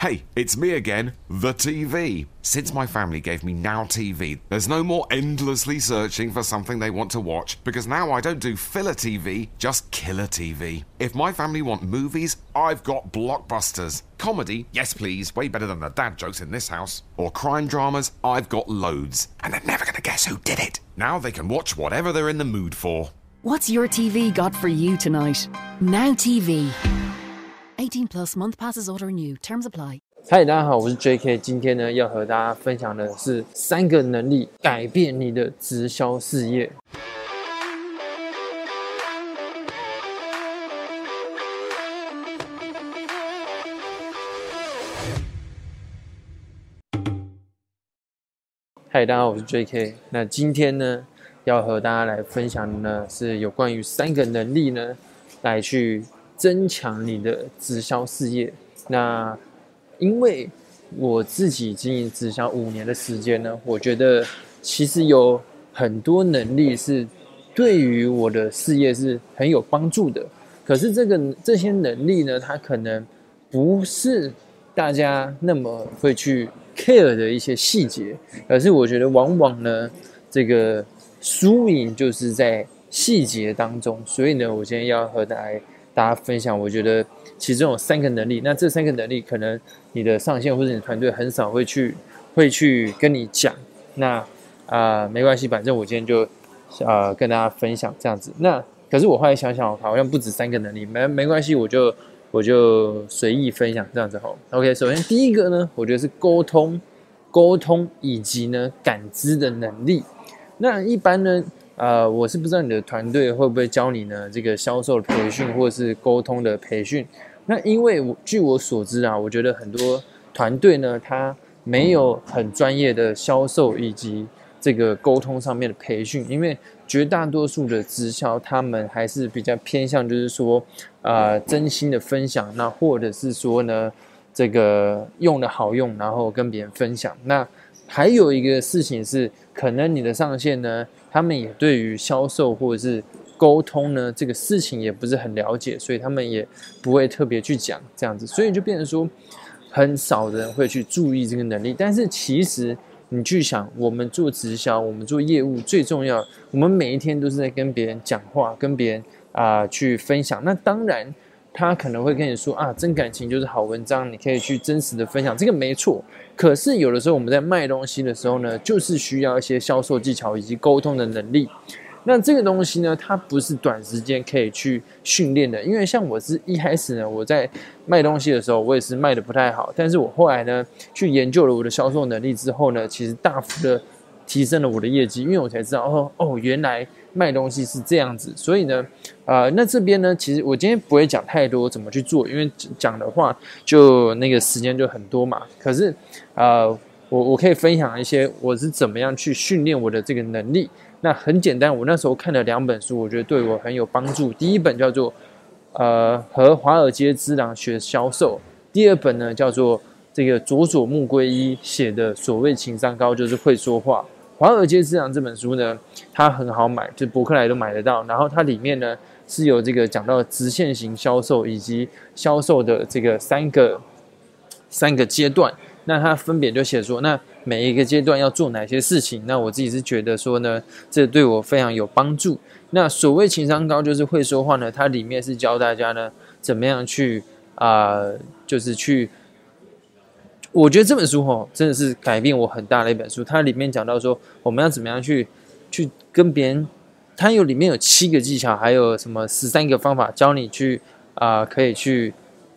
Hey, it's me again, the TV. Since my family gave me Now TV, there's no more endlessly searching for something they want to watch because now I don't do filler TV, just killer TV. If my family want movies, I've got blockbusters. Comedy, yes please, way better than the dad jokes in this house. Or crime dramas, I've got loads. And they're never gonna guess who did it. Now they can watch whatever they're in the mood for. What's your TV got for you tonight? Now TV. 18 plus month passes auto renew. Terms apply. 嗨，大家好，我是 J.K. 今天呢，要和大家分享的是三个能力改变你的直销事业。嗨，大家好，我是 J.K. 那今天呢，要和大家来分享的呢，是有关于三个能力呢，来去增强你的直销事业。那因为我自己经营直销五年的时间呢，我觉得其实有很多能力是对于我的事业是很有帮助的。可是这个这些能力呢，它可能不是大家那么会去 care 的一些细节，而是我觉得往往呢，这个输赢就是在细节当中。所以呢，我今天要和大家大家分享，我觉得其中有三个能力。那这三个能力可能。你的上线或者你团队很少会去会去跟你讲，那啊没关系，反正我今天就啊跟大家分享这样子。那可是我后来想想，好像不止三个能力，没没关系，我就我就随意分享这样子吼。OK，首先第一个呢，我觉得是沟通、沟通以及呢感知的能力。那一般呢，呃，我是不知道你的团队会不会教你呢这个销售培训或者是沟通的培训。那因为我据我所知啊，我觉得很多团队呢，他没有很专业的销售以及这个沟通上面的培训，因为绝大多数的直销他们还是比较偏向就是说，啊，真心的分享，那或者是说呢，这个用的好用，然后跟别人分享。那还有一个事情是，可能你的上线呢，他们也对于销售或者是。沟通呢，这个事情也不是很了解，所以他们也不会特别去讲这样子，所以就变成说，很少人会去注意这个能力。但是其实你去想，我们做直销，我们做业务最重要，我们每一天都是在跟别人讲话，跟别人啊去分享。那当然，他可能会跟你说啊，真感情就是好文章，你可以去真实的分享，这个没错。可是有的时候我们在卖东西的时候呢，就是需要一些销售技巧以及沟通的能力。那这个东西呢，它不是短时间可以去训练的，因为像我是一开始呢，我在卖东西的时候，我也是卖的不太好，但是我后来呢，去研究了我的销售能力之后呢，其实大幅的提升了我的业绩，因为我才知道哦哦，原来卖东西是这样子，所以呢，呃，那这边呢，其实我今天不会讲太多怎么去做，因为讲的话就那个时间就很多嘛，可是，呃，我我可以分享一些我是怎么样去训练我的这个能力。那很简单，我那时候看了两本书，我觉得对我很有帮助。第一本叫做《呃和华尔街之狼学销售》，第二本呢叫做这个佐佐木圭一写的《所谓情商高就是会说话》。华尔街之狼这本书呢，它很好买，就博客来都买得到。然后它里面呢是有这个讲到直线型销售以及销售的这个三个三个阶段。那它分别就写说，那每一个阶段要做哪些事情？那我自己是觉得说呢，这对我非常有帮助。那所谓情商高，就是会说话呢。它里面是教大家呢，怎么样去啊，就是去。我觉得这本书哦，真的是改变我很大的一本书。它里面讲到说，我们要怎么样去去跟别人，它有里面有七个技巧，还有什么十三个方法，教你去啊，可以去。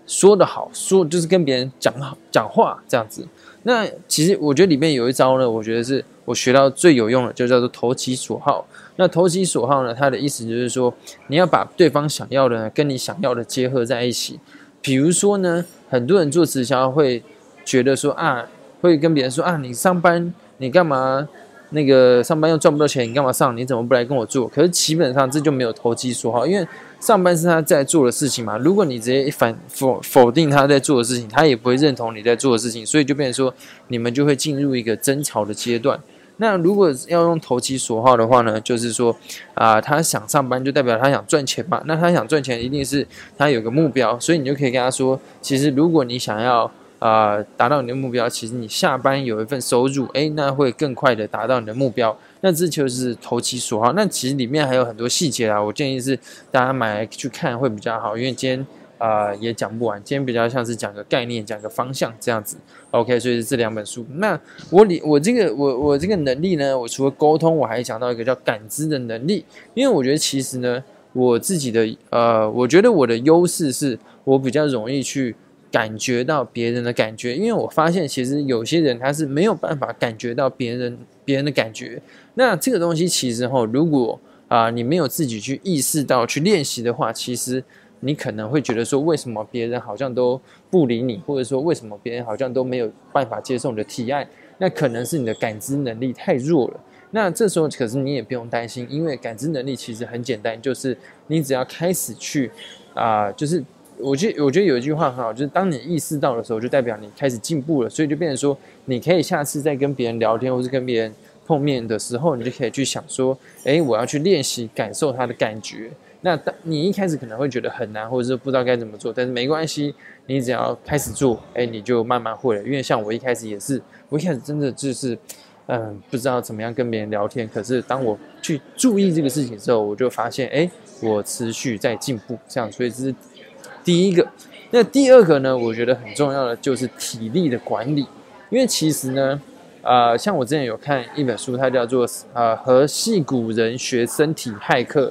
说的好，说就是跟别人讲好讲话这样子。那其实我觉得里面有一招呢，我觉得是我学到最有用的，就叫做投其所好。那投其所好呢，它的意思就是说，你要把对方想要的跟你想要的结合在一起。比如说呢，很多人做直销会觉得说啊，会跟别人说啊，你上班你干嘛？那个上班又赚不到钱，你干嘛上？你怎么不来跟我做？可是基本上这就没有投机说好，因为上班是他在做的事情嘛。如果你直接反否否定他在做的事情，他也不会认同你在做的事情，所以就变成说你们就会进入一个争吵的阶段。那如果要用投机所好的话呢，就是说啊，他想上班就代表他想赚钱嘛。那他想赚钱，一定是他有个目标，所以你就可以跟他说，其实如果你想要啊达到你的目标，其实你下班有一份收入，诶，那会更快的达到你的目标。那这就是投其所好。那其实里面还有很多细节啊，我建议是大家买来去看会比较好，因为今天啊也讲不完，今天比较像是讲个概念，讲个方向这样子。OK，所以是这两本书。那我里我这个我我这个能力呢，我除了沟通，我还讲到一个叫感知的能力，因为我觉得其实呢，我自己的呃，我觉得我的优势是我比较容易去。感觉到别人的感觉，因为我发现其实有些人他是没有办法感觉到别人别人的感觉。那这个东西其实哈，如果啊你没有自己去意识到去练习的话，其实你可能会觉得说，为什么别人好像都不理你，或者说为什么别人好像都没有办法接受你的提案？那可能是你的感知能力太弱了。那这时候可是你也不用担心，因为感知能力其实很简单，就是你只要开始去啊，就是。我觉得我觉得有一句话很好，就是当你意识到的时候，就代表你开始进步了，所以就变成说，你可以下次再跟别人聊天，或是跟别人碰面的时候，你就可以去想说，哎，我要去练习感受他的感觉。那当你一开始可能会觉得很难，或者是不知道该怎么做，但是没关系，你只要开始做，哎，你就慢慢会了。因为像我一开始也是，我一开始真的就是，嗯，不知道怎么样跟别人聊天。可是当我去注意这个事情之后，我就发现，哎，我持续在进步，这样，所以这是。第一个，那第二个呢？我觉得很重要的就是体力的管理，因为其实呢，呃，像我之前有看一本书，它叫做《呃和戏骨人学身体骇客》。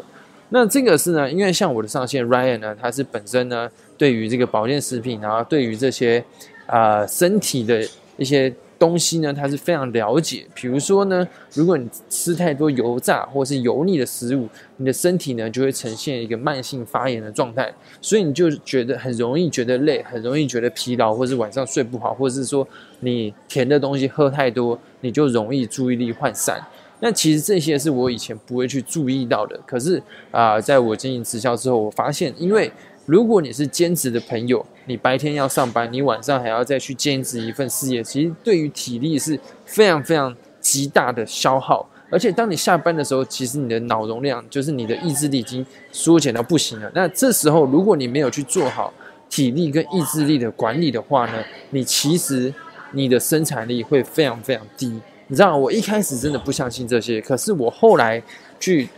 那这个是呢，因为像我的上线 Ryan 呢，他是本身呢对于这个保健食品，然后对于这些啊身体的一些。东西呢，它是非常了解。比如说呢，如果你吃太多油炸或是油腻的食物，你的身体呢就会呈现一个慢性发炎的状态，所以你就觉得很容易觉得累，很容易觉得疲劳，或是晚上睡不好，或者是说你甜的东西喝太多，你就容易注意力涣散。那其实这些是我以前不会去注意到的，可是啊，在我经营直销之后，我发现，因为如果你是兼职的朋友。你白天要上班，你晚上还要再去兼职一份事业，其实对于体力是非常非常极大的消耗。而且当你下班的时候，其实你的脑容量，就是你的意志力已经缩减到不行了。那这时候，如果你没有去做好体力跟意志力的管理的话呢，你其实你的生产力会非常非常低。你知道，我一开始真的不相信这些，可是我后来去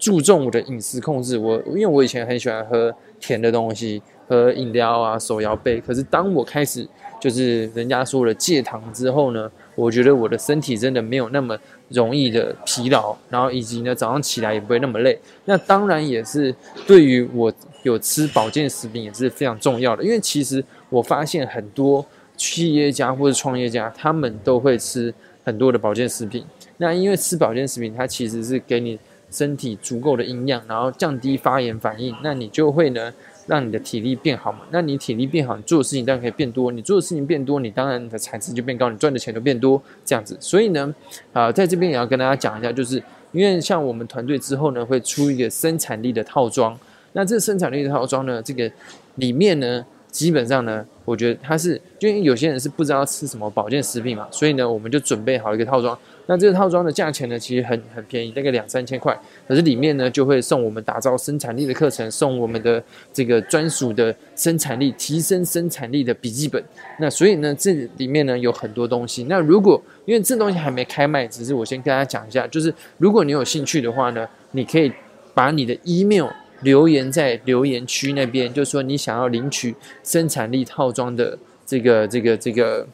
注重我的饮食控制。我因为我以前很喜欢喝甜的东西。喝饮料啊，手摇杯。可是当我开始就是人家说了戒糖之后呢，我觉得我的身体真的没有那么容易的疲劳，然后以及呢早上起来也不会那么累。那当然也是对于我有吃保健食品也是非常重要的，因为其实我发现很多企业家或者创业家他们都会吃很多的保健食品。那因为吃保健食品，它其实是给你身体足够的营养，然后降低发炎反应，那你就会呢。让你的体力变好嘛？那你体力变好，你做的事情当然可以变多。你做的事情变多，你当然你的产值就变高，你赚的钱就变多。这样子，所以呢，啊，在这边也要跟大家讲一下，就是因为像我们团队之后呢，会出一个生产力的套装。那这生产力的套装呢，这个里面呢，基本上呢，我觉得它是，就因为有些人是不知道吃什么保健食品嘛，所以呢，我们就准备好一个套装。那这个套装的价钱呢，其实很很便宜，大概两三千块。可是里面呢，就会送我们打造生产力的课程，送我们的这个专属的生产力提升生产力的笔记本。那所以呢，这里面呢有很多东西。那如果因为这东西还没开卖，只是我先跟大家讲一下，就是如果你有兴趣的话呢，你可以把你的 email 留言在留言区那边，就说你想要领取生产力套装的这个这个这个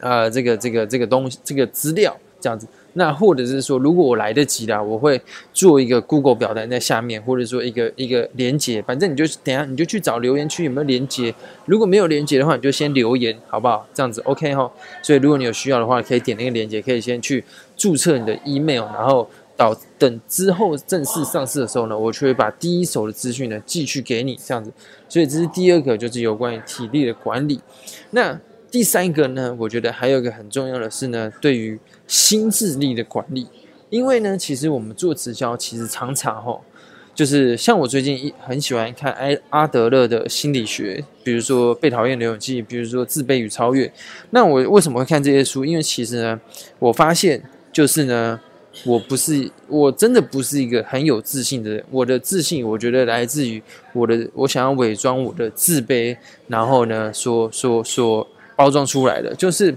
呃这个这个这个东西这个资料。这样子，那或者是说，如果我来得及啦，我会做一个 Google 表单在下面，或者说一个一个连接，反正你就等下你就去找留言区有没有连接，如果没有连接的话，你就先留言，好不好？这样子 OK 哈。所以如果你有需要的话，可以点那个连接，可以先去注册你的 email，然后到等之后正式上市的时候呢，我就会把第一手的资讯呢寄去给你，这样子。所以这是第二个，就是有关于体力的管理。那第三个呢，我觉得还有一个很重要的是呢，对于心智力的管理。因为呢，其实我们做直销，其实常常吼，就是像我最近一很喜欢看埃阿德勒的心理学，比如说被讨厌的勇气，比如说自卑与超越。那我为什么会看这些书？因为其实呢，我发现就是呢，我不是，我真的不是一个很有自信的人。我的自信，我觉得来自于我的，我想要伪装我的自卑，然后呢，说说说包装出来的。就是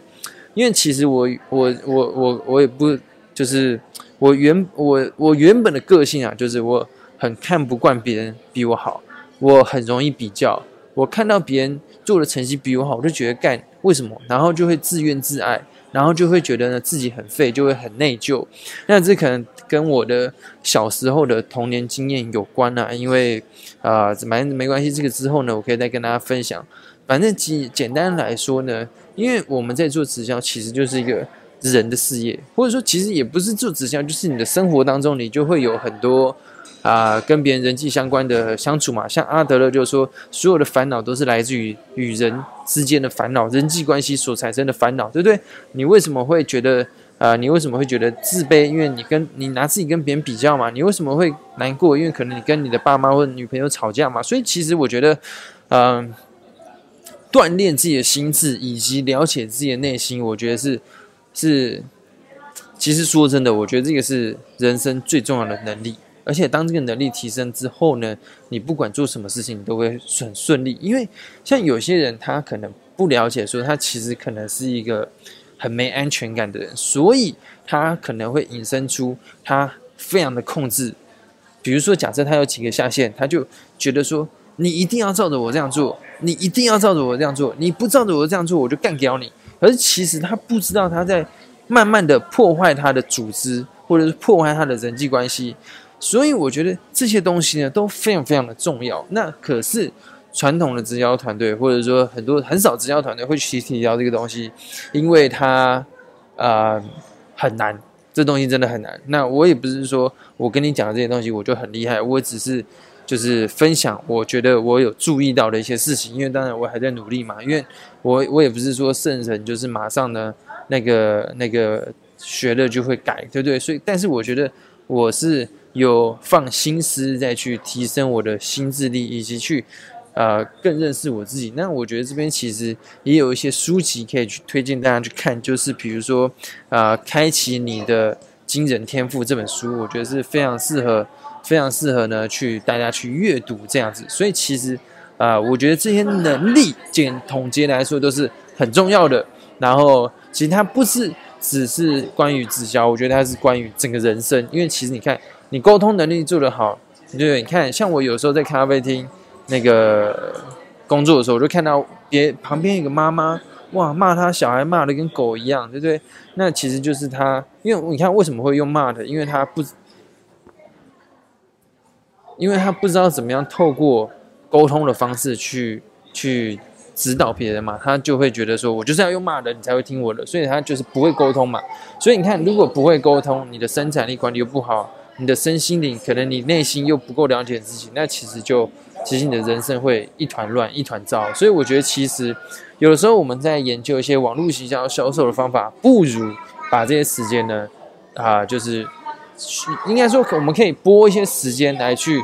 因为其实我我我我我也不，就是我原我我原本的个性啊，就是我很看不惯别人比我好，我很容易比较。我看到别人做的成绩比我好，我就觉得干为什么？然后就会自怨自艾。然后就会觉得呢自己很废，就会很内疚。那这可能跟我的小时候的童年经验有关啊。因为啊，反正没关系，这个之后呢，我可以再跟大家分享。反正简简单来说呢，因为我们在做直销，其实就是一个人的事业，或者说其实也不是做直销，就是你的生活当中，你就会有很多。啊，跟别人人际相关的相处嘛，像阿德勒就说，所有的烦恼都是来自于与人之间的烦恼，人际关系所产生的烦恼，对不对？你为什么会觉得啊？你为什么会觉得自卑？因为你跟你拿自己跟别人比较嘛。你为什么会难过？因为可能你跟你的爸妈或者女朋友吵架嘛。所以其实我觉得，嗯，锻炼自己的心智以及了解自己的内心，我觉得是是，其实说真的，我觉得这个是人生最重要的能力。而且当这个能力提升之后呢，你不管做什么事情，你都会很顺利。因为像有些人，他可能不了解，说他其实可能是一个很没安全感的人，所以他可能会引申出他非常的控制。比如说，假设他有几个下线，他就觉得说，你一定要照着我这样做，你一定要照着我这样做，你不照着我这样做，我就干掉你。而其实他不知道，他在慢慢的破坏他的组织，或者是破坏他的人际关系。所以我觉得这些东西呢都非常非常的重要。那可是传统的直销团队，或者说很多很少直销团队会去提到这个东西，因为它呃很难，这东西真的很难。那我也不是说我跟你讲的这些东西我就很厉害，我只是就是分享我觉得我有注意到的一些事情。因为当然我还在努力嘛，因为我我也不是说圣人，就是马上呢那个那个学了就会改，对不对？所以，但是我觉得我是。有放心思再去提升我的心智力，以及去呃更认识我自己。那我觉得这边其实也有一些书籍可以去推荐大家去看，就是比如说啊，开启你的惊人天赋这本书，我觉得是非常适合、非常适合呢去大家去阅读这样子。所以其实啊，我觉得这些能力简统结来说都是很重要的。然后其实它不是只是关于直销，我觉得它是关于整个人生，因为其实你看。你沟通能力做得好，对，你看，像我有时候在咖啡厅那个工作的时候，我就看到别旁边有个妈妈，哇，骂他小孩骂的跟狗一样，对不对？那其实就是他，因为你看为什么会用骂的？因为他不，因为他不知道怎么样透过沟通的方式去去指导别人嘛，他就会觉得说我就是要用骂人，你才会听我的，所以他就是不会沟通嘛。所以你看，如果不会沟通，你的生产力管理又不好。你的身心灵，可能你内心又不够了解自己，那其实就，其实你的人生会一团乱、一团糟。所以我觉得，其实有的时候我们在研究一些网络营销销售的方法，不如把这些时间呢，啊，就是应该说，我们可以拨一些时间来去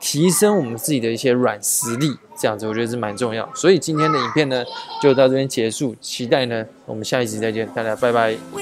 提升我们自己的一些软实力，这样子我觉得是蛮重要。所以今天的影片呢，就到这边结束，期待呢，我们下一集再见，大家拜拜。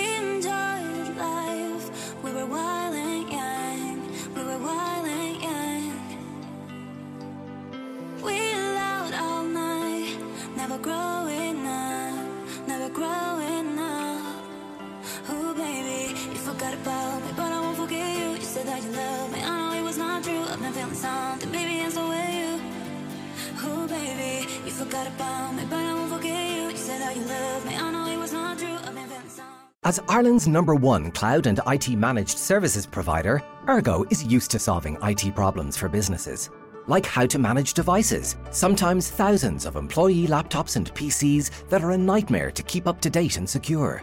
As Ireland's number one cloud and IT managed services provider, Ergo is used to solving IT problems for businesses. Like how to manage devices, sometimes thousands of employee laptops and PCs that are a nightmare to keep up to date and secure.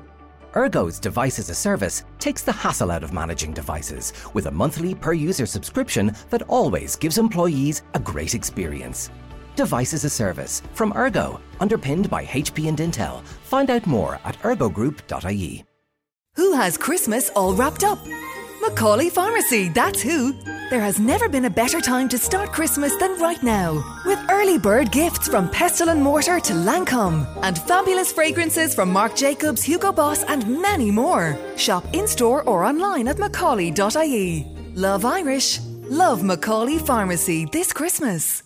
Ergo's Device as a Service takes the hassle out of managing devices with a monthly per user subscription that always gives employees a great experience. Device as a Service from Ergo, underpinned by HP and Intel. Find out more at ergogroup.ie. Who has Christmas all wrapped up? Macaulay Pharmacy, that's who. There has never been a better time to start Christmas than right now. With early bird gifts from Pestle and Mortar to Lancome, and fabulous fragrances from Marc Jacobs, Hugo Boss, and many more. Shop in store or online at macaulay.ie. Love Irish. Love Macaulay Pharmacy this Christmas.